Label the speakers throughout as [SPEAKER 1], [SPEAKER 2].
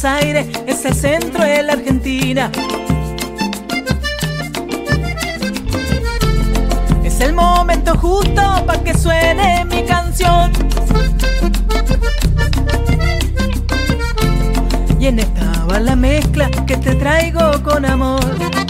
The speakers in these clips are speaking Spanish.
[SPEAKER 1] Buenos Aires es el centro de la Argentina. Es el momento justo para que suene mi canción. Y en esta va la mezcla que te traigo con amor.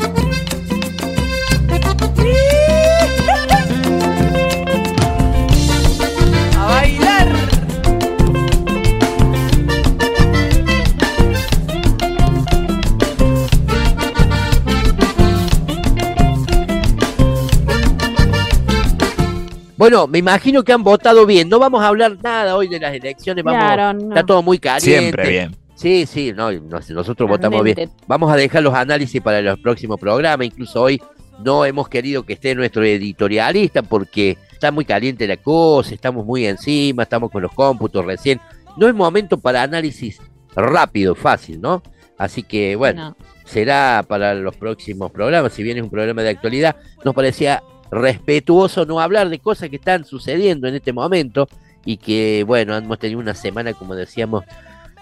[SPEAKER 2] Bueno, me imagino que han votado bien. No vamos a hablar nada hoy de las elecciones. Vamos,
[SPEAKER 3] Claro, no.
[SPEAKER 2] Está todo muy caliente.
[SPEAKER 4] Siempre bien.
[SPEAKER 2] Sí, sí, no, nos- nosotros votamos bien. Vamos a dejar los análisis para los próximos programas. Incluso hoy no hemos querido que esté nuestro editorialista porque está muy caliente la cosa, estamos muy encima, estamos con los cómputos recién. No es momento para análisis rápido, fácil, ¿no? Así que, bueno,
[SPEAKER 3] No.
[SPEAKER 2] será para los próximos programas. Si bien es un programa de actualidad, nos parecía respetuoso no hablar de cosas que están sucediendo en este momento y que, bueno, hemos tenido una semana, como decíamos,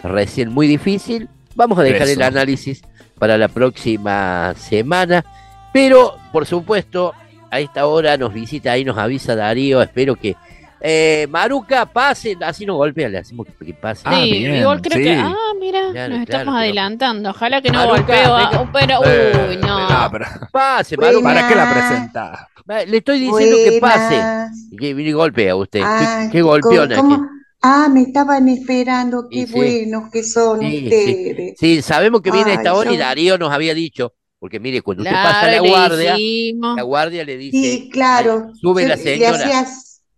[SPEAKER 2] recién muy difícil. Vamos a dejar el análisis para la próxima semana, pero por supuesto, a esta hora nos visita ahí, nos avisa Darío. Espero que eh, Maruca pase, así nos golpea, le hacemos que, que pase.
[SPEAKER 4] Ah,
[SPEAKER 3] sí,
[SPEAKER 4] bien,
[SPEAKER 3] igual creo
[SPEAKER 4] sí.
[SPEAKER 3] que. Ah, mira,
[SPEAKER 2] Claro,
[SPEAKER 3] nos estamos adelantando. Ojalá que no golpeo. a- pero,
[SPEAKER 2] Eh,
[SPEAKER 3] uy, no.
[SPEAKER 4] No, pero
[SPEAKER 2] Pase. Maruca.
[SPEAKER 4] ¿para qué la presentás?
[SPEAKER 2] Va, Le estoy diciendo que pase. Que viene y golpea usted.
[SPEAKER 5] Ah,
[SPEAKER 2] qué.
[SPEAKER 5] ¿cómo?
[SPEAKER 2] que-
[SPEAKER 5] Ah, me estaban esperando, qué
[SPEAKER 2] sí.
[SPEAKER 5] buenos que son
[SPEAKER 2] Sí,
[SPEAKER 5] ustedes.
[SPEAKER 2] Sí, sabemos que viene a esta
[SPEAKER 5] Ay,
[SPEAKER 2] hora y Darío nos había dicho, porque mire, cuando usted
[SPEAKER 3] Claro,
[SPEAKER 2] pasa la guardia, la guardia le dice,
[SPEAKER 5] Sí, claro.
[SPEAKER 2] "Ay, sube
[SPEAKER 5] Yo
[SPEAKER 2] la
[SPEAKER 5] Le
[SPEAKER 2] señora.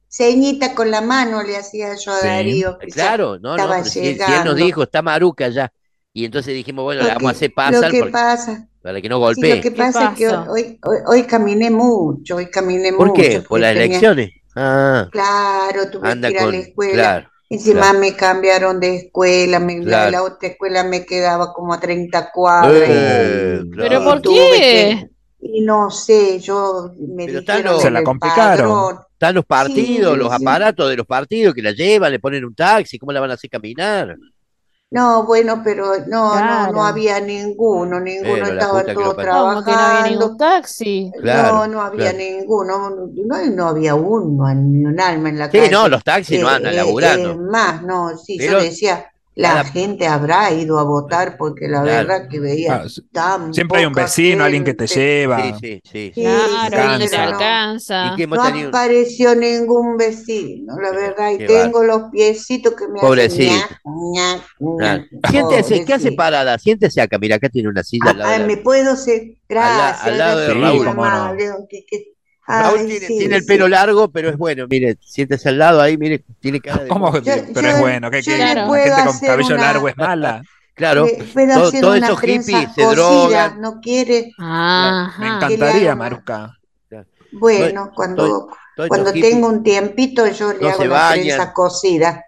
[SPEAKER 5] Ceñita con la mano, le hacía yo a
[SPEAKER 4] Sí.
[SPEAKER 5] Darío.
[SPEAKER 2] Claro, no, no, si, si él nos
[SPEAKER 5] llegando.
[SPEAKER 2] dijo, está Maruca ya. Y entonces dijimos, bueno, le vamos a hacer pasar
[SPEAKER 5] Lo que
[SPEAKER 2] porque-
[SPEAKER 5] pasa,
[SPEAKER 2] para que no
[SPEAKER 5] sí,
[SPEAKER 2] golpee.
[SPEAKER 5] lo que
[SPEAKER 3] ¿Qué
[SPEAKER 5] pasa es que hoy, hoy, hoy caminé mucho, hoy caminé
[SPEAKER 2] ¿Por
[SPEAKER 5] mucho.
[SPEAKER 2] qué? ¿Por las
[SPEAKER 5] tenía-
[SPEAKER 2] elecciones? Ah,
[SPEAKER 5] Claro, tuve
[SPEAKER 2] anda
[SPEAKER 5] que ir a
[SPEAKER 2] con...
[SPEAKER 5] la escuela.
[SPEAKER 2] Claro,
[SPEAKER 5] Encima
[SPEAKER 2] claro.
[SPEAKER 5] me cambiaron de escuela, me- la,
[SPEAKER 2] Claro.
[SPEAKER 5] la otra escuela me quedaba como a 30 cuadras.
[SPEAKER 2] Eh,
[SPEAKER 5] y-
[SPEAKER 3] ¿Pero
[SPEAKER 2] claro.
[SPEAKER 3] por
[SPEAKER 5] tuve
[SPEAKER 3] qué?
[SPEAKER 5] Y no sé, yo me
[SPEAKER 2] Pero
[SPEAKER 5] dijeron
[SPEAKER 4] Se
[SPEAKER 5] en
[SPEAKER 4] la complicaron.
[SPEAKER 5] padrón.
[SPEAKER 2] Están los partidos,
[SPEAKER 5] Sí,
[SPEAKER 2] los
[SPEAKER 5] sí.
[SPEAKER 2] aparatos de los partidos que la llevan, le ponen un taxi, ¿cómo la van a hacer caminar?
[SPEAKER 5] No, bueno, pero no, no,
[SPEAKER 3] Claro.
[SPEAKER 5] no había ninguno, ninguno,
[SPEAKER 2] Pero que parió.
[SPEAKER 3] ¿Cómo que no había
[SPEAKER 5] trabajando.
[SPEAKER 3] ningún taxi?
[SPEAKER 2] Claro,
[SPEAKER 5] No, no había
[SPEAKER 2] claro.
[SPEAKER 5] ninguno, no, no había uno, ni un alma en la
[SPEAKER 2] Sí,
[SPEAKER 5] calle.
[SPEAKER 2] no, los taxis no
[SPEAKER 5] Eh,
[SPEAKER 2] andan
[SPEAKER 5] eh,
[SPEAKER 2] laburando.
[SPEAKER 5] eh, más, no, sí,
[SPEAKER 2] Pero
[SPEAKER 5] yo decía, la gente habrá ido a votar porque la
[SPEAKER 2] Claro.
[SPEAKER 5] verdad que veía
[SPEAKER 4] Ah, s-
[SPEAKER 5] tan
[SPEAKER 4] Siempre hay un vecino, alguien que te lleva.
[SPEAKER 2] Sí, sí, sí.
[SPEAKER 5] Sí,
[SPEAKER 3] Claro,
[SPEAKER 5] sí,
[SPEAKER 3] alguien que te
[SPEAKER 4] Alcanza.
[SPEAKER 5] no,
[SPEAKER 3] alcanza.
[SPEAKER 2] ¿Y qué hemos
[SPEAKER 5] no
[SPEAKER 2] tenido?
[SPEAKER 5] apareció ningún vecino, la verdad, y
[SPEAKER 2] qué
[SPEAKER 5] tengo los piecitos que me hacen
[SPEAKER 2] Pobrecito.
[SPEAKER 5] ñac,
[SPEAKER 2] Claro.
[SPEAKER 5] ñac.
[SPEAKER 2] Siéntese, ¿qué hace parada? Siéntese acá, mira, acá tiene una silla al lado
[SPEAKER 5] Ah,
[SPEAKER 2] de la-
[SPEAKER 5] me puedo ser, gracias,
[SPEAKER 2] al lado de
[SPEAKER 4] Raúl. no.
[SPEAKER 5] que- que-
[SPEAKER 2] Raúl
[SPEAKER 5] Ay,
[SPEAKER 2] tiene,
[SPEAKER 5] sí,
[SPEAKER 2] tiene el
[SPEAKER 5] sí.
[SPEAKER 2] pelo largo, pero es bueno. Mire, siéntese al lado ahí, mire, tiene cara de.
[SPEAKER 4] ¿Cómo? que-
[SPEAKER 5] Yo-
[SPEAKER 4] pero
[SPEAKER 5] yo-
[SPEAKER 4] es bueno,
[SPEAKER 5] yo
[SPEAKER 3] le
[SPEAKER 4] la gente con cabello
[SPEAKER 5] una-
[SPEAKER 4] largo es mala.
[SPEAKER 2] Claro,
[SPEAKER 5] Me-
[SPEAKER 2] todo- todos
[SPEAKER 5] unas
[SPEAKER 2] esos hippies se drogan.
[SPEAKER 5] ¿no quiere?
[SPEAKER 4] Me
[SPEAKER 3] Ajá.
[SPEAKER 5] Que le
[SPEAKER 4] encantaría, Maruca.
[SPEAKER 5] Bueno, cuando, cuando tengo un tiempito yo le
[SPEAKER 2] no
[SPEAKER 5] hago
[SPEAKER 2] bañan.
[SPEAKER 5] trenzas cosidas.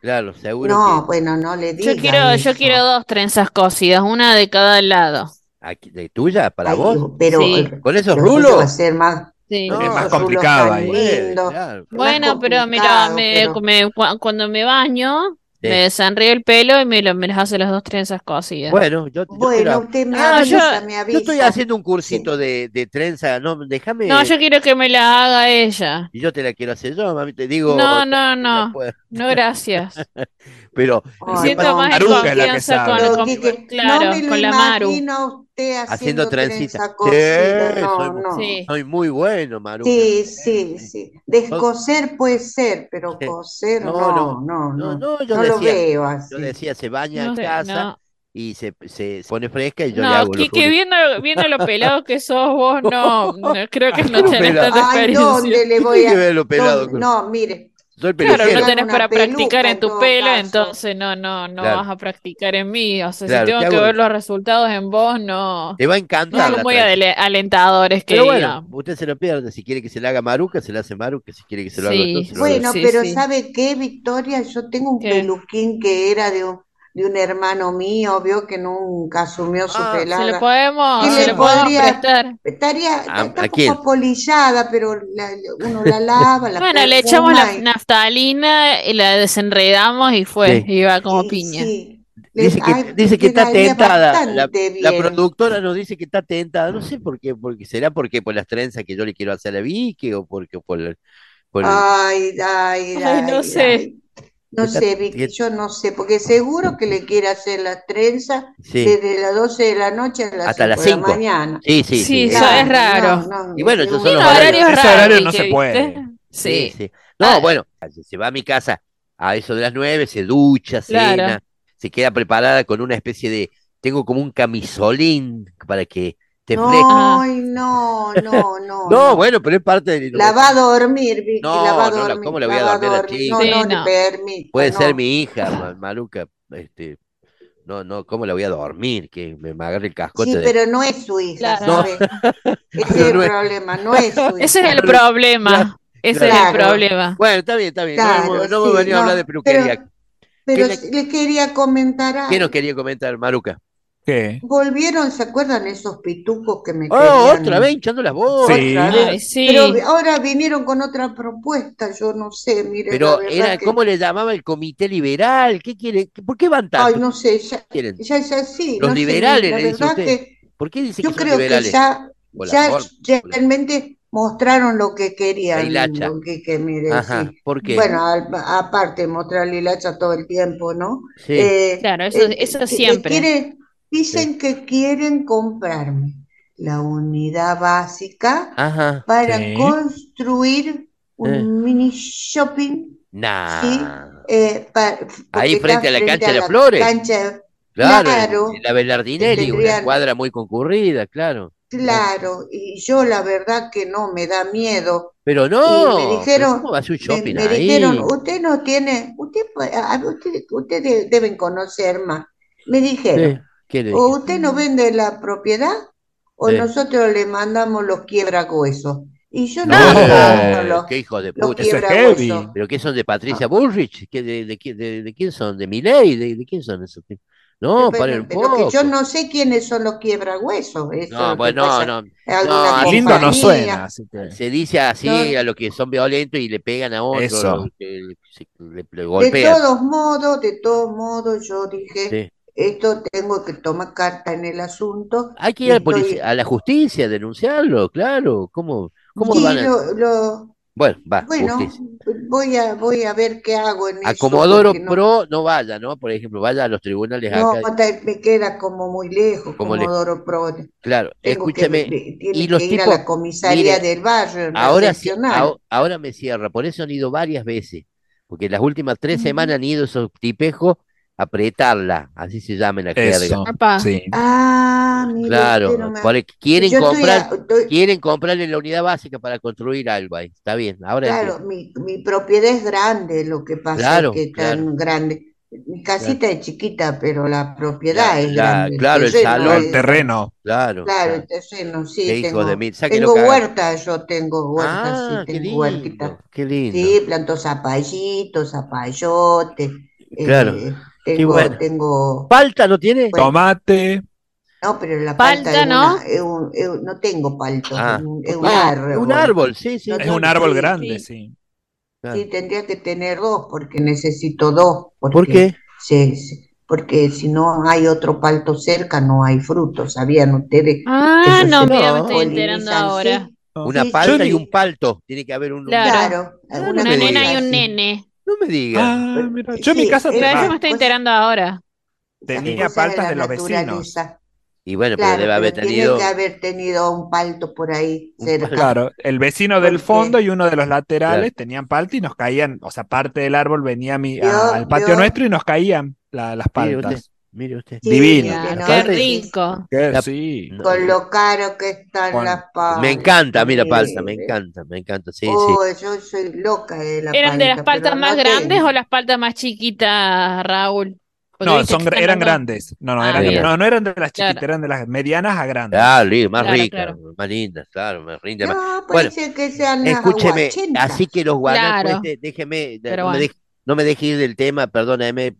[SPEAKER 2] Claro, seguro
[SPEAKER 5] No,
[SPEAKER 2] que.
[SPEAKER 5] bueno, no le
[SPEAKER 3] Yo
[SPEAKER 5] digas
[SPEAKER 3] quiero, yo quiero dos trenzas cosidas, una de cada lado.
[SPEAKER 2] Aquí, ¿De tuya? ¿Para
[SPEAKER 5] Ay,
[SPEAKER 2] vos?
[SPEAKER 5] pero
[SPEAKER 3] Sí.
[SPEAKER 2] ¿Con esos
[SPEAKER 5] lo tuyo va a
[SPEAKER 2] rulos?
[SPEAKER 5] ser más,
[SPEAKER 3] Sí.
[SPEAKER 2] No,
[SPEAKER 4] Es más complicado ahí.
[SPEAKER 2] Claro.
[SPEAKER 3] Bueno, pero mira, me,
[SPEAKER 5] pero-
[SPEAKER 3] me- cu- cuando me baño,
[SPEAKER 2] Sí.
[SPEAKER 3] me desenrío el pelo y me, lo, me las hace las dos trenzas cosidas.
[SPEAKER 2] Bueno, yo, yo te
[SPEAKER 5] Bueno, usted me
[SPEAKER 3] Ah, yo-
[SPEAKER 5] avisa,
[SPEAKER 2] yo estoy haciendo un cursito de, de trenza. No, déjame.
[SPEAKER 3] No, yo quiero que me la haga ella.
[SPEAKER 2] Y yo te la quiero hacer yo, mami. Te digo.
[SPEAKER 3] No, no, no. No, gracias.
[SPEAKER 2] Pero.
[SPEAKER 5] Ay,
[SPEAKER 3] Siento
[SPEAKER 5] no,
[SPEAKER 3] más en
[SPEAKER 4] la que
[SPEAKER 3] confianza con, con- claro,
[SPEAKER 5] no me lo
[SPEAKER 3] con la Maru.
[SPEAKER 5] imagino a usted haciendo,
[SPEAKER 2] Haciendo trencita. Sí,
[SPEAKER 5] no,
[SPEAKER 2] soy-
[SPEAKER 5] no.
[SPEAKER 3] Sí.
[SPEAKER 2] Soy muy bueno, Maru.
[SPEAKER 5] Sí, sí, sí. Descoser puede ser, pero
[SPEAKER 2] Sí.
[SPEAKER 5] coser
[SPEAKER 2] No,
[SPEAKER 5] no,
[SPEAKER 2] no.
[SPEAKER 5] no,
[SPEAKER 2] No,
[SPEAKER 5] no.
[SPEAKER 2] no, yo
[SPEAKER 5] No lo
[SPEAKER 2] decía.
[SPEAKER 5] veo así.
[SPEAKER 2] Yo decía, se baña
[SPEAKER 3] No
[SPEAKER 2] en casa
[SPEAKER 3] no.
[SPEAKER 2] y se, se pone fresca y yo le hago
[SPEAKER 3] viendo, viendo lo pelado que sos vos, no, no, creo que no
[SPEAKER 2] ¿Cómo
[SPEAKER 3] tenés tanta
[SPEAKER 5] Ay,
[SPEAKER 3] experiencia.
[SPEAKER 5] ¿dónde le
[SPEAKER 2] ¿Qué
[SPEAKER 5] voy
[SPEAKER 2] tiene que
[SPEAKER 5] a...? dónde- No, mire,
[SPEAKER 2] Soy
[SPEAKER 3] Claro, no tenés para
[SPEAKER 5] peluca
[SPEAKER 3] practicar en tu pelo,
[SPEAKER 5] caso.
[SPEAKER 3] entonces no, no, no
[SPEAKER 2] Claro.
[SPEAKER 3] vas a practicar en mí. O sea,
[SPEAKER 2] Claro,
[SPEAKER 3] si tengo
[SPEAKER 2] te
[SPEAKER 3] que ver los resultados en vos, no,
[SPEAKER 2] Te va a
[SPEAKER 3] no
[SPEAKER 2] encantar
[SPEAKER 3] son
[SPEAKER 2] la
[SPEAKER 3] muy alentadores que
[SPEAKER 2] Pero bueno, usted se lo pierde. Si quiere que se le haga Maruca, se le hace Maruca. Si quiere que se lo haga
[SPEAKER 3] Sí.
[SPEAKER 2] yo, se lo hago yo.
[SPEAKER 5] bueno,
[SPEAKER 3] sí,
[SPEAKER 5] pero
[SPEAKER 3] sí.
[SPEAKER 5] ¿sabe qué, Victoria? Yo tengo un
[SPEAKER 3] ¿Qué?
[SPEAKER 5] peluquín que era de un, de un hermano mío, vio que nunca asumió su
[SPEAKER 2] Ah,
[SPEAKER 3] Se le
[SPEAKER 5] pelada.
[SPEAKER 3] podemos,
[SPEAKER 5] ¿Qué
[SPEAKER 3] se
[SPEAKER 5] le podría-
[SPEAKER 3] prestar.
[SPEAKER 5] Estaría,
[SPEAKER 2] ¿A-
[SPEAKER 5] está
[SPEAKER 2] a
[SPEAKER 5] un poco polillada, pero la- uno la lava, la
[SPEAKER 3] Bueno, le echamos la
[SPEAKER 5] y-
[SPEAKER 3] naftalina y la desenredamos y fue,
[SPEAKER 5] Sí.
[SPEAKER 3] y va como
[SPEAKER 5] y
[SPEAKER 3] piña.
[SPEAKER 5] sí,
[SPEAKER 2] Dice que,
[SPEAKER 5] ay,
[SPEAKER 2] dice que está tentada. La, productora nos dice que está tentada. No sé por qué, porque será porque por las trenzas que yo le quiero hacer a Vicky o porque por el, por el-
[SPEAKER 5] Ay, ay,
[SPEAKER 3] Ay, no
[SPEAKER 5] ay,
[SPEAKER 3] sé.
[SPEAKER 5] No
[SPEAKER 2] Está-
[SPEAKER 5] sé, Vicky,
[SPEAKER 2] que-
[SPEAKER 5] yo no sé, porque seguro que le quiere hacer las trenzas
[SPEAKER 2] sí,
[SPEAKER 5] desde las 12 de la noche a las
[SPEAKER 2] Hasta
[SPEAKER 5] 5
[SPEAKER 2] las
[SPEAKER 5] de la mañana.
[SPEAKER 2] sí, sí,
[SPEAKER 3] Sí,
[SPEAKER 2] sí,
[SPEAKER 3] eso es raro.
[SPEAKER 5] no, no,
[SPEAKER 2] Y bueno, esos son los
[SPEAKER 3] horarios
[SPEAKER 2] horarios.
[SPEAKER 4] Ese horario
[SPEAKER 3] raros,
[SPEAKER 4] no
[SPEAKER 3] ¿viste?
[SPEAKER 4] se puede.
[SPEAKER 2] Sí,
[SPEAKER 3] Sí.
[SPEAKER 2] sí. No,
[SPEAKER 3] Ah.
[SPEAKER 2] bueno, se va a mi casa a eso de las nueve, se ducha,
[SPEAKER 3] Claro.
[SPEAKER 2] cena, se queda preparada con una especie de, tengo como un camisolín para que te fleje.
[SPEAKER 3] Ah.
[SPEAKER 5] Ay, no, no, no.
[SPEAKER 2] No, bueno, pero es parte de
[SPEAKER 5] La va a dormir, Vicky,
[SPEAKER 2] No,
[SPEAKER 5] la va a
[SPEAKER 2] no, la-
[SPEAKER 5] dormir.
[SPEAKER 2] ¿cómo le voy a
[SPEAKER 5] la
[SPEAKER 2] dormir a la
[SPEAKER 5] dormir.
[SPEAKER 2] chica?
[SPEAKER 5] No,
[SPEAKER 3] Sí,
[SPEAKER 5] no,
[SPEAKER 3] no.
[SPEAKER 5] le permito,
[SPEAKER 2] Puede
[SPEAKER 5] no.
[SPEAKER 2] ser mi hija, Ma- Maluca, este, no, no, ¿cómo la voy a dormir? Que me, me agarre el cascote
[SPEAKER 5] Sí,
[SPEAKER 2] de...
[SPEAKER 5] pero no es su hija,
[SPEAKER 3] Claro.
[SPEAKER 5] ¿sabe? Ese es
[SPEAKER 2] Pero
[SPEAKER 5] el
[SPEAKER 2] no es-
[SPEAKER 5] problema, no es su hija.
[SPEAKER 3] Ese es el
[SPEAKER 2] Claro,
[SPEAKER 3] problema. Ese es el
[SPEAKER 5] claro.
[SPEAKER 3] problema.
[SPEAKER 2] Bueno, está bien, está bien, no,
[SPEAKER 5] Claro,
[SPEAKER 2] no
[SPEAKER 5] sí,
[SPEAKER 2] venido a
[SPEAKER 5] no,
[SPEAKER 2] hablar de peluquería.
[SPEAKER 5] Pero
[SPEAKER 2] ¿Qué
[SPEAKER 5] sí le quería comentar
[SPEAKER 2] ¿Qué nos
[SPEAKER 5] algo.
[SPEAKER 2] quería comentar, Maruca?
[SPEAKER 4] ¿Qué?
[SPEAKER 5] Volvieron, ¿se acuerdan esos pitucos que me
[SPEAKER 2] Oh,
[SPEAKER 5] querían?
[SPEAKER 2] otra vez hinchando las bolas.
[SPEAKER 4] Sí.
[SPEAKER 3] Ay.
[SPEAKER 5] Pero ahora vinieron con otra propuesta, yo no sé, mire,
[SPEAKER 2] Pero era,
[SPEAKER 5] que-
[SPEAKER 2] ¿cómo le llamaba el comité liberal? ¿Qué quiere? ¿Por qué van tanto?
[SPEAKER 5] Ay, no sé, ya,
[SPEAKER 2] quieren?
[SPEAKER 5] ya es así.
[SPEAKER 2] Los
[SPEAKER 5] no sé,
[SPEAKER 2] liberales,
[SPEAKER 5] la
[SPEAKER 2] le dice
[SPEAKER 5] verdad
[SPEAKER 2] usted.
[SPEAKER 5] que
[SPEAKER 2] ¿Por qué dice
[SPEAKER 5] yo
[SPEAKER 2] que son
[SPEAKER 5] creo que ya, ya realmente mostraron lo que querían,
[SPEAKER 2] La hilacha.
[SPEAKER 5] lo que, que mire,
[SPEAKER 2] Ajá,
[SPEAKER 5] sí.
[SPEAKER 2] ¿por qué?
[SPEAKER 5] Bueno, al- aparte mostrar la hilacha todo el tiempo, ¿no?
[SPEAKER 2] Sí.
[SPEAKER 5] Eh,
[SPEAKER 3] Claro, eso-
[SPEAKER 5] eh,
[SPEAKER 3] eso
[SPEAKER 5] que
[SPEAKER 3] siempre.
[SPEAKER 5] quieren- dicen que quieren comprarme la unidad básica
[SPEAKER 2] Ajá.
[SPEAKER 5] para
[SPEAKER 4] Sí.
[SPEAKER 5] construir un
[SPEAKER 2] Eh.
[SPEAKER 5] mini shopping,
[SPEAKER 2] Nah.
[SPEAKER 5] Sí. eh,
[SPEAKER 2] Ahí frente a la
[SPEAKER 5] frente
[SPEAKER 2] cancha de flores.
[SPEAKER 5] cancha-
[SPEAKER 2] Claro,
[SPEAKER 5] claro,
[SPEAKER 2] en la Belardinelli, una cuadra muy concurrida, claro.
[SPEAKER 5] claro, y yo la verdad que no me da miedo.
[SPEAKER 2] Pero no,
[SPEAKER 5] me
[SPEAKER 2] pero
[SPEAKER 5] dijeron-
[SPEAKER 2] ¿cómo va a
[SPEAKER 5] Me,
[SPEAKER 2] shopping
[SPEAKER 5] me
[SPEAKER 2] ahí?
[SPEAKER 5] dijeron, usted no tiene, usted, a- usted- ustedes deben conocer más. Me dijeron,
[SPEAKER 2] Sí, ¿Qué le
[SPEAKER 5] o usted no vende la propiedad o
[SPEAKER 2] Sí.
[SPEAKER 5] nosotros le mandamos los quiebrahuesos. Y yo no,
[SPEAKER 2] No,
[SPEAKER 5] mando los,
[SPEAKER 2] qué hijo de
[SPEAKER 5] los
[SPEAKER 2] puta.
[SPEAKER 4] Eso es heavy.
[SPEAKER 2] ¿Pero qué son de Patricia Bullrich? ¿Qué, de, de, quién- de- de quién son? ¿De Milei? ¿De, de quién son esos tipos? No,
[SPEAKER 5] Pero-
[SPEAKER 2] un
[SPEAKER 5] pero
[SPEAKER 2] poco.
[SPEAKER 5] que yo no sé quiénes son los quiebrahuesos. Eso es
[SPEAKER 2] No, bueno, no, no. No,
[SPEAKER 4] Lindo no suena. así que-
[SPEAKER 2] Se dice así
[SPEAKER 5] No.
[SPEAKER 2] a los que son violentos y le pegan a otros,
[SPEAKER 4] Eso.
[SPEAKER 2] los que se- le, le
[SPEAKER 5] De todos modos, de todos modos, yo dije,
[SPEAKER 2] Sí.
[SPEAKER 5] Esto tengo que tomar carta en el asunto.
[SPEAKER 2] Hay que ir a la,
[SPEAKER 5] Estoy-
[SPEAKER 2] polici- a la justicia, denunciarlo, claro. ¿Cómo, cómo
[SPEAKER 5] Sí,
[SPEAKER 2] van a...?
[SPEAKER 5] lo- lo-
[SPEAKER 2] Bueno, va,
[SPEAKER 5] bueno,
[SPEAKER 2] justicia.
[SPEAKER 5] voy a, voy a ver qué hago en
[SPEAKER 2] A
[SPEAKER 5] eso,
[SPEAKER 2] Comodoro
[SPEAKER 5] no-
[SPEAKER 2] Pro no vaya, ¿no? Por ejemplo, vaya a los tribunales
[SPEAKER 5] No,
[SPEAKER 2] acá.
[SPEAKER 5] hasta me queda como muy lejos,
[SPEAKER 2] Como le-
[SPEAKER 5] Comodoro Pro.
[SPEAKER 2] Claro,
[SPEAKER 5] Tengo que-
[SPEAKER 2] escúchame.
[SPEAKER 5] tiene
[SPEAKER 2] y
[SPEAKER 5] que
[SPEAKER 2] los
[SPEAKER 5] ir a
[SPEAKER 2] tipos-
[SPEAKER 5] la comisaría
[SPEAKER 2] mire,
[SPEAKER 5] del barrio, en la
[SPEAKER 2] Ahora, sí- ahora me cierra, por eso han ido varias veces, porque las últimas tres semanas han ido esos tipejos a apretarla, así se llama en la jerga.
[SPEAKER 4] Eso.
[SPEAKER 3] Papá.
[SPEAKER 4] Sí.
[SPEAKER 5] Ah, mire,
[SPEAKER 2] Claro, quieren
[SPEAKER 5] Yo estoy
[SPEAKER 2] comprar,
[SPEAKER 5] a- estoy-
[SPEAKER 2] quieren comprarle la unidad básica para construir algo ahí. Está bien, ahora
[SPEAKER 5] Claro, mi, mi propiedad es grande, lo que pasa
[SPEAKER 2] Claro,
[SPEAKER 5] es que es tan
[SPEAKER 2] claro.
[SPEAKER 5] grande. Mi casita es chiquita, pero la propiedad es
[SPEAKER 2] la-
[SPEAKER 5] grande.
[SPEAKER 2] claro, el
[SPEAKER 5] terreno
[SPEAKER 2] salón,
[SPEAKER 4] El
[SPEAKER 5] es-
[SPEAKER 4] terreno.
[SPEAKER 2] Claro,
[SPEAKER 5] Claro,
[SPEAKER 2] claro.
[SPEAKER 5] el terreno, sí,
[SPEAKER 2] Qué
[SPEAKER 5] tengo,
[SPEAKER 2] de. Sáquenlo
[SPEAKER 5] tengo huerta, yo tengo huerta,
[SPEAKER 2] Ah,
[SPEAKER 5] sí,
[SPEAKER 2] qué
[SPEAKER 5] tengo huertita.
[SPEAKER 2] lindo, qué lindo.
[SPEAKER 5] Sí, planto zapallitos, zapallotes.
[SPEAKER 2] Claro,
[SPEAKER 5] eh, tengo,
[SPEAKER 2] bueno.
[SPEAKER 5] tengo,
[SPEAKER 2] ¿Palta no tiene?
[SPEAKER 5] Bueno.
[SPEAKER 4] Tomate.
[SPEAKER 5] no, pero la
[SPEAKER 3] Palta,
[SPEAKER 5] palta es
[SPEAKER 3] ¿no?
[SPEAKER 5] una- es un- es un- no tengo palto,
[SPEAKER 2] Ah,
[SPEAKER 5] es un, es un
[SPEAKER 2] ah,
[SPEAKER 5] árbol.
[SPEAKER 2] un árbol, sí, sí.
[SPEAKER 5] No
[SPEAKER 4] Es un árbol
[SPEAKER 5] sí,
[SPEAKER 4] grande,
[SPEAKER 5] sí.
[SPEAKER 4] sí.
[SPEAKER 2] claro.
[SPEAKER 5] Sí, tendría que tener dos, porque necesito dos,
[SPEAKER 2] ¿Por qué?
[SPEAKER 5] se- se- porque si no hay otro palto cerca, no hay frutos, ¿sabían ustedes?
[SPEAKER 3] Ah,
[SPEAKER 5] Eso
[SPEAKER 3] no, mira, me estoy enterando ahora.
[SPEAKER 5] sí.
[SPEAKER 2] Una
[SPEAKER 5] Sí,
[SPEAKER 2] palta
[SPEAKER 5] sí.
[SPEAKER 2] y un palto. Tiene que haber un.
[SPEAKER 3] Claro.
[SPEAKER 5] Claro,
[SPEAKER 3] Una
[SPEAKER 2] me
[SPEAKER 3] nena y un nene.
[SPEAKER 2] No me digas.
[SPEAKER 4] Ah, mira. Yo en mi
[SPEAKER 5] Sí,
[SPEAKER 4] casa
[SPEAKER 3] Pero eso me estoy
[SPEAKER 5] pues-
[SPEAKER 3] enterando ahora.
[SPEAKER 4] Tenía paltas
[SPEAKER 5] la
[SPEAKER 4] de los vecinos.
[SPEAKER 2] Y bueno, pero debe haber
[SPEAKER 5] pero
[SPEAKER 2] tenido.
[SPEAKER 5] tiene que haber tenido un palto por ahí cerca.
[SPEAKER 4] Claro, el vecino del fondo y uno de los laterales tenían palta y nos caían, o sea, parte del árbol venía a mi, a-
[SPEAKER 5] Yo-
[SPEAKER 4] al patio
[SPEAKER 5] yo-
[SPEAKER 4] nuestro y nos caían la- las paltas.
[SPEAKER 2] Mire usted.
[SPEAKER 5] Sí,
[SPEAKER 4] Divino.
[SPEAKER 5] no,
[SPEAKER 3] qué
[SPEAKER 5] sí,
[SPEAKER 3] rico.
[SPEAKER 4] Que
[SPEAKER 2] La-
[SPEAKER 4] sí.
[SPEAKER 2] No,
[SPEAKER 5] Con lo caro que están
[SPEAKER 4] Con-
[SPEAKER 5] las paltas.
[SPEAKER 2] Me encanta a mí la palta, me encanta, me encanta, sí, sí.
[SPEAKER 5] Oh, yo soy loca de la
[SPEAKER 3] ¿Eran de las
[SPEAKER 5] palta,
[SPEAKER 3] paltas más
[SPEAKER 5] no
[SPEAKER 3] grandes
[SPEAKER 5] tengo.
[SPEAKER 3] o las paltas más chiquitas, Raúl?
[SPEAKER 4] No, son, eran grandes. No, no,
[SPEAKER 3] Ah,
[SPEAKER 4] eran,
[SPEAKER 2] bien.
[SPEAKER 4] no, no eran de las
[SPEAKER 3] Claro.
[SPEAKER 4] chiquitas, eran de las medianas a grandes.
[SPEAKER 2] Claro, li- más
[SPEAKER 3] Claro,
[SPEAKER 2] ricas,
[SPEAKER 3] claro.
[SPEAKER 2] más lindas, claro, más lindas.
[SPEAKER 5] No, puede
[SPEAKER 2] Bueno,
[SPEAKER 5] ser que sean las
[SPEAKER 2] Escúcheme, así que los guanacos,
[SPEAKER 3] Claro.
[SPEAKER 2] este, déjeme, no, me deje, no me deje ir del tema, perdóname,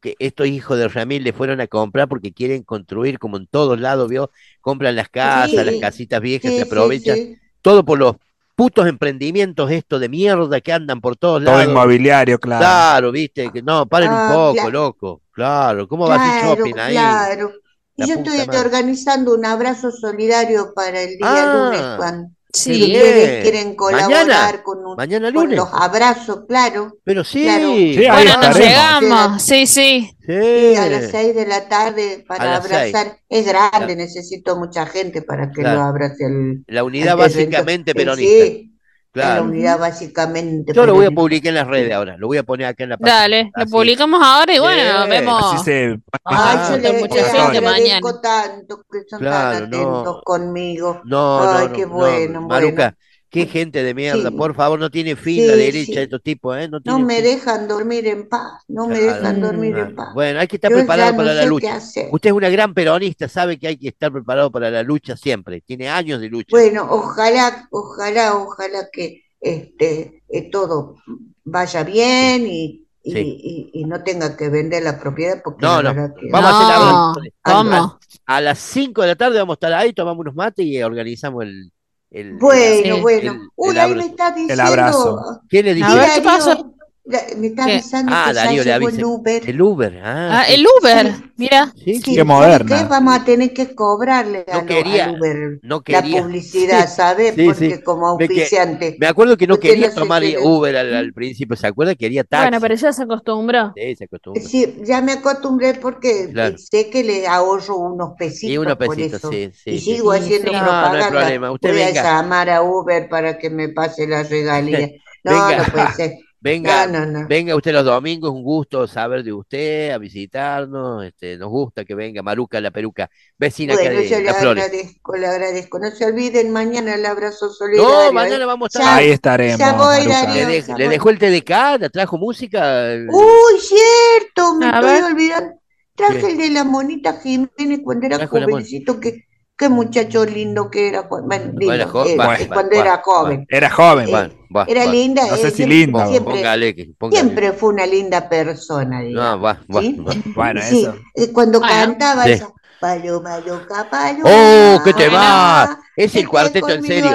[SPEAKER 2] que estos hijos de Ramil le fueron a comprar porque quieren construir como en todos lados, ¿vio? Compran las casas,
[SPEAKER 5] Sí,
[SPEAKER 2] las casitas viejas,
[SPEAKER 5] Sí,
[SPEAKER 2] se aprovechan,
[SPEAKER 5] sí.
[SPEAKER 2] todo por los putos emprendimientos estos de mierda que andan por todos
[SPEAKER 4] Todo
[SPEAKER 2] lados.
[SPEAKER 4] inmobiliario, claro.
[SPEAKER 2] Claro, viste, que no, paren
[SPEAKER 5] Ah,
[SPEAKER 2] un poco,
[SPEAKER 5] claro.
[SPEAKER 2] loco. Claro, ¿cómo va a hacer
[SPEAKER 5] Claro,
[SPEAKER 2] shopping ahí?
[SPEAKER 5] claro. Y
[SPEAKER 2] La
[SPEAKER 5] yo estoy
[SPEAKER 2] madre.
[SPEAKER 5] organizando un abrazo solidario para el día
[SPEAKER 2] Ah,
[SPEAKER 5] lunes cuando
[SPEAKER 3] Sí.
[SPEAKER 5] si
[SPEAKER 2] bien.
[SPEAKER 5] ustedes quieren colaborar
[SPEAKER 2] Mañana,
[SPEAKER 5] con, un-
[SPEAKER 2] Mañana
[SPEAKER 5] con los abrazos, claro.
[SPEAKER 2] Pero sí,
[SPEAKER 5] Claro.
[SPEAKER 4] Sí,
[SPEAKER 3] Bueno, nos llegamos. Sí, sí.
[SPEAKER 2] sí.
[SPEAKER 5] Sí, a las seis de la tarde para
[SPEAKER 2] seis.
[SPEAKER 5] abrazar. Es grande,
[SPEAKER 2] Claro.
[SPEAKER 5] necesito mucha gente para que
[SPEAKER 2] Claro.
[SPEAKER 5] lo abrace el,
[SPEAKER 2] La unidad básicamente
[SPEAKER 5] evento.
[SPEAKER 2] peronista.
[SPEAKER 5] Sí, la
[SPEAKER 2] Claro.
[SPEAKER 5] unidad básicamente
[SPEAKER 2] Yo lo voy a publicar en las redes ahora, lo voy a poner acá en la página.
[SPEAKER 3] Dale, lo publicamos ahora y bueno,
[SPEAKER 2] Sí,
[SPEAKER 3] vemos.
[SPEAKER 4] Así se
[SPEAKER 5] Ay,
[SPEAKER 2] Ah,
[SPEAKER 5] yo le,
[SPEAKER 3] mucha gente mañana.
[SPEAKER 5] tanto que son
[SPEAKER 2] Claro,
[SPEAKER 5] tan atentos
[SPEAKER 2] no.
[SPEAKER 5] conmigo.
[SPEAKER 2] No,
[SPEAKER 5] Ay,
[SPEAKER 2] no,
[SPEAKER 5] qué
[SPEAKER 2] no,
[SPEAKER 5] bueno,
[SPEAKER 2] no, Maruca,
[SPEAKER 5] bueno.
[SPEAKER 2] Qué gente de mierda,
[SPEAKER 5] Sí.
[SPEAKER 2] por favor, no tiene fin
[SPEAKER 5] Sí,
[SPEAKER 2] la derecha
[SPEAKER 5] sí.
[SPEAKER 2] de estos tipos, ¿eh? No,
[SPEAKER 5] me
[SPEAKER 2] fin.
[SPEAKER 5] dejan dormir en paz, no me
[SPEAKER 2] Claro,
[SPEAKER 5] dejan dormir
[SPEAKER 2] claro.
[SPEAKER 5] en paz.
[SPEAKER 2] Bueno, hay que estar
[SPEAKER 5] Yo
[SPEAKER 2] preparado para
[SPEAKER 5] no
[SPEAKER 2] la lucha. Usted es una gran peronista, sabe que hay que estar preparado para la lucha siempre. Tiene años de lucha.
[SPEAKER 5] Bueno, ojalá, ojalá, ojalá que este eh, todo vaya bien y, y,
[SPEAKER 2] Sí.
[SPEAKER 5] y- y no tenga que vender la propiedad porque
[SPEAKER 2] No, no.
[SPEAKER 5] que
[SPEAKER 2] Vamos a hacer la-. A las 5 de la tarde vamos a estar ahí, tomamos unos mates y organizamos el. El-
[SPEAKER 5] Bueno, bueno.
[SPEAKER 2] el-
[SPEAKER 5] Uy,
[SPEAKER 2] el
[SPEAKER 5] ahí me
[SPEAKER 2] abrazo.
[SPEAKER 5] está diciendo.
[SPEAKER 4] abrazo.
[SPEAKER 2] ¿Qué le
[SPEAKER 3] A
[SPEAKER 2] dije?
[SPEAKER 3] ver,
[SPEAKER 5] Darío,
[SPEAKER 3] ¿qué pasó?
[SPEAKER 5] La- me está
[SPEAKER 3] ¿Qué?
[SPEAKER 5] avisando
[SPEAKER 2] Ah,
[SPEAKER 5] que ya
[SPEAKER 2] Darío le
[SPEAKER 5] llegó el Uber.
[SPEAKER 2] El Uber. Ah,
[SPEAKER 3] Ah, el Uber,
[SPEAKER 5] Sí.
[SPEAKER 3] mira.
[SPEAKER 2] sí,
[SPEAKER 5] Sí,
[SPEAKER 2] sí.
[SPEAKER 4] Qué
[SPEAKER 5] ¿sabe
[SPEAKER 4] moderna.
[SPEAKER 5] qué? Vamos a tener que cobrarle
[SPEAKER 2] No
[SPEAKER 5] a
[SPEAKER 2] quería,
[SPEAKER 5] al Uber
[SPEAKER 2] no
[SPEAKER 5] la
[SPEAKER 2] quería.
[SPEAKER 5] publicidad, ¿sabes?
[SPEAKER 2] Sí,
[SPEAKER 5] Porque
[SPEAKER 2] sí.
[SPEAKER 5] como
[SPEAKER 2] que-
[SPEAKER 5] auspiciante.
[SPEAKER 2] Me acuerdo que no
[SPEAKER 5] Usted
[SPEAKER 2] quería
[SPEAKER 5] no
[SPEAKER 2] tomar
[SPEAKER 5] quiere-
[SPEAKER 2] Uber al, al principio, ¿se acuerda? Quería taxi.
[SPEAKER 3] Bueno, pero ya se acostumbró.
[SPEAKER 2] Sí, se acostumbra.
[SPEAKER 5] Sí, ya me acostumbré porque
[SPEAKER 2] Claro.
[SPEAKER 5] sé que le ahorro unos pesitos
[SPEAKER 2] Y unos
[SPEAKER 5] por
[SPEAKER 2] pesitos,
[SPEAKER 5] eso.
[SPEAKER 2] sí, sí,
[SPEAKER 5] y
[SPEAKER 2] sí.
[SPEAKER 5] sigo
[SPEAKER 3] Sí,
[SPEAKER 5] haciendo
[SPEAKER 3] sí.
[SPEAKER 2] No, no hay
[SPEAKER 5] propaganda.
[SPEAKER 2] problema. Usted
[SPEAKER 5] Voy
[SPEAKER 2] venga.
[SPEAKER 5] a llamar a Uber para que me pase la regalía. No,
[SPEAKER 2] Venga.
[SPEAKER 5] no puede ser.
[SPEAKER 2] Venga,
[SPEAKER 5] No, no, no.
[SPEAKER 2] venga usted los domingos, un gusto saber de usted, a visitarnos, este, nos gusta que venga Maruca la peruca, vecina acá
[SPEAKER 5] Bueno,
[SPEAKER 2] de
[SPEAKER 5] yo le agradezco, le agradezco. No se olviden mañana el abrazo solidario.
[SPEAKER 2] No,
[SPEAKER 5] ¿eh?
[SPEAKER 2] mañana vamos a estar
[SPEAKER 5] Ya-
[SPEAKER 4] Ahí estaremos,
[SPEAKER 5] ya voy,
[SPEAKER 4] Maruca.
[SPEAKER 5] Darío.
[SPEAKER 2] Le, dej-
[SPEAKER 5] ya
[SPEAKER 2] le
[SPEAKER 5] voy.
[SPEAKER 2] dejó el TDK, le trajo música.
[SPEAKER 5] Uy, cierto, me
[SPEAKER 3] A
[SPEAKER 5] estoy olvidando. Traje
[SPEAKER 2] ¿Qué?
[SPEAKER 5] el de la monita Jiménez cuando era
[SPEAKER 2] Trajo
[SPEAKER 5] jovencito, que, qué muchacho lindo que era. Bueno, lindo,
[SPEAKER 2] Bueno, jo- va,
[SPEAKER 5] eh,
[SPEAKER 2] va,
[SPEAKER 5] cuando era joven.
[SPEAKER 4] Era joven.
[SPEAKER 2] Va,
[SPEAKER 5] Era
[SPEAKER 2] va.
[SPEAKER 5] linda.
[SPEAKER 4] No sé
[SPEAKER 5] eh,
[SPEAKER 4] si
[SPEAKER 5] siempre-
[SPEAKER 4] linda,
[SPEAKER 5] Siempre,
[SPEAKER 2] Póngale, que- póngale.
[SPEAKER 5] siempre fue una linda persona,
[SPEAKER 2] No,
[SPEAKER 5] digamos.
[SPEAKER 2] va, va,
[SPEAKER 5] ¿sí?
[SPEAKER 2] va.
[SPEAKER 4] Bueno,
[SPEAKER 5] Sí,
[SPEAKER 4] eso.
[SPEAKER 5] eh, cuando
[SPEAKER 3] Bueno.
[SPEAKER 5] cantaba
[SPEAKER 2] Sí.
[SPEAKER 5] esa Paloma loca, paloma.
[SPEAKER 2] ¡Oh, qué
[SPEAKER 3] tema!
[SPEAKER 2] tema! Es el
[SPEAKER 5] vete
[SPEAKER 2] cuarteto en serio.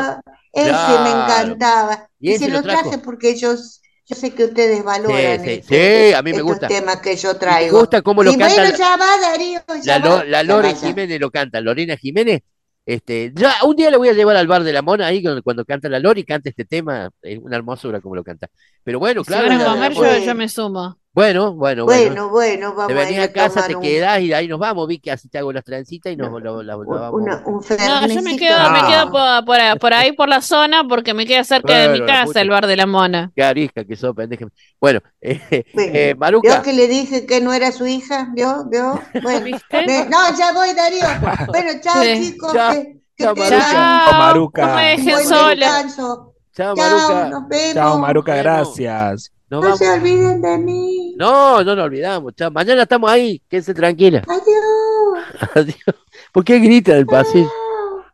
[SPEAKER 5] Ese me
[SPEAKER 2] Claro.
[SPEAKER 5] encantaba.
[SPEAKER 2] ¿Y
[SPEAKER 5] Y,
[SPEAKER 2] ese
[SPEAKER 5] se
[SPEAKER 2] lo
[SPEAKER 5] lo traje
[SPEAKER 2] trajo?
[SPEAKER 5] porque ellos, yo sé que ustedes valoran
[SPEAKER 2] sí,
[SPEAKER 5] este-
[SPEAKER 2] sí, a mí me
[SPEAKER 5] estos
[SPEAKER 2] gusta.
[SPEAKER 5] temas que yo
[SPEAKER 2] ¿Te
[SPEAKER 5] traigo.
[SPEAKER 2] gusta cómo lo
[SPEAKER 5] Y
[SPEAKER 2] canta
[SPEAKER 5] bueno,
[SPEAKER 2] la-
[SPEAKER 5] ya va, Darío, ya
[SPEAKER 2] La,
[SPEAKER 5] va,
[SPEAKER 2] la Lore
[SPEAKER 5] va, ya.
[SPEAKER 2] Jiménez lo canta, Lorena Jiménez. Este, ya un día le voy a llevar al bar de la Mona ahí cuando, cuando canta la Lore y canta este tema, es una hermosura como lo canta. Pero bueno,
[SPEAKER 3] Si
[SPEAKER 2] claro,
[SPEAKER 3] van a
[SPEAKER 2] ya-
[SPEAKER 3] comer,
[SPEAKER 5] bueno.
[SPEAKER 3] yo, yo me sumo.
[SPEAKER 2] Bueno, bueno, bueno.
[SPEAKER 5] Bueno, bueno,
[SPEAKER 2] Te
[SPEAKER 5] vamos a
[SPEAKER 2] venís
[SPEAKER 5] ir
[SPEAKER 2] a
[SPEAKER 5] a
[SPEAKER 2] casa, te
[SPEAKER 5] tomar un,
[SPEAKER 2] quedás y ahí nos vamos, vi que así te hago las trencitas y nos
[SPEAKER 5] No,
[SPEAKER 2] lo, la
[SPEAKER 5] un,
[SPEAKER 2] vamos.
[SPEAKER 5] una- un
[SPEAKER 3] No, yo me quedo, me
[SPEAKER 4] Ah.
[SPEAKER 3] quedo por, por ahí- por ahí por la zona porque me queda cerca de mi
[SPEAKER 2] Bueno, la puta.
[SPEAKER 3] casa el bar de la mona.
[SPEAKER 2] Qué arisca que sos, pendeja. Bueno, eh,
[SPEAKER 5] Bueno,
[SPEAKER 2] eh,
[SPEAKER 5] ¿Vio
[SPEAKER 2] Maruca,
[SPEAKER 5] que le dije que no era su hija? ¿Vio? ¿Vio? Bueno, me- no, ya voy, Darío. Bueno, chao,
[SPEAKER 3] Sí.
[SPEAKER 5] chicos.
[SPEAKER 2] Chao,
[SPEAKER 5] que, que
[SPEAKER 2] chao,
[SPEAKER 5] tengan
[SPEAKER 3] Chao,
[SPEAKER 4] Maruca.
[SPEAKER 3] no me dejen sola.
[SPEAKER 2] chao,
[SPEAKER 5] Chao,
[SPEAKER 2] Maruca.
[SPEAKER 5] nos vemos.
[SPEAKER 4] Chao, Maruca,
[SPEAKER 2] Bueno.
[SPEAKER 4] gracias.
[SPEAKER 5] No se olviden de mí.
[SPEAKER 2] No, no nos olvidamos. Chao. Mañana estamos ahí, quédense tranquila.
[SPEAKER 5] Adiós.
[SPEAKER 2] Adiós. ¿Por qué grita del pasillo?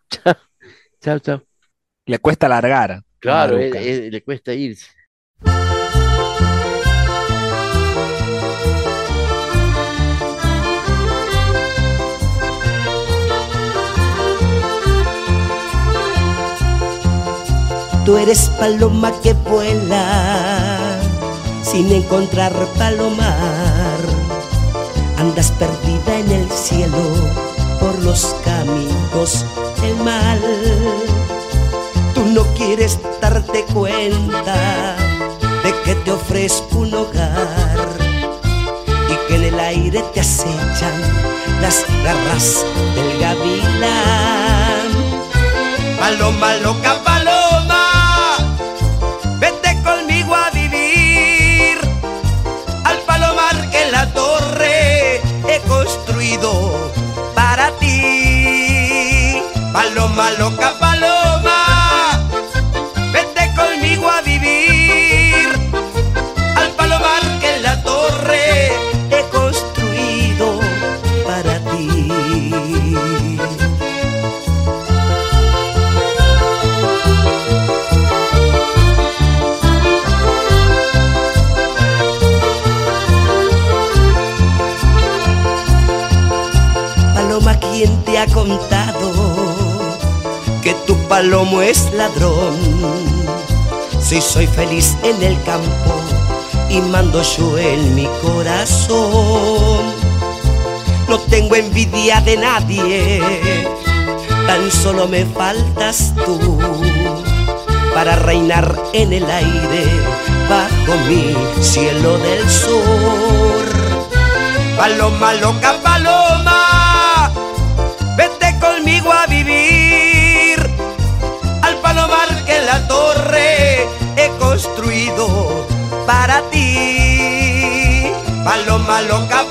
[SPEAKER 5] Chao.
[SPEAKER 2] Chao, chao.
[SPEAKER 4] Le cuesta largar.
[SPEAKER 2] Claro, le cuesta irse.
[SPEAKER 6] Tú eres paloma que vuela sin encontrar palomar. Andas perdida en el cielo por los caminos del mal. Tú no quieres darte cuenta de que te ofrezco un hogar y que en el aire te acechan las garras del gavilán. Paloma loca, paloma, Paloma loca, paloma, vete conmigo a vivir al palomar que la torre he construido para ti. Paloma, ¿quién te ha contado palomo es ladrón? Si soy feliz en el campo y mando yo en mi corazón. No tengo envidia de nadie, tan solo me faltas tú para reinar en el aire bajo mi cielo del sur. Paloma loca, paloma, construido para ti. Paloma loca,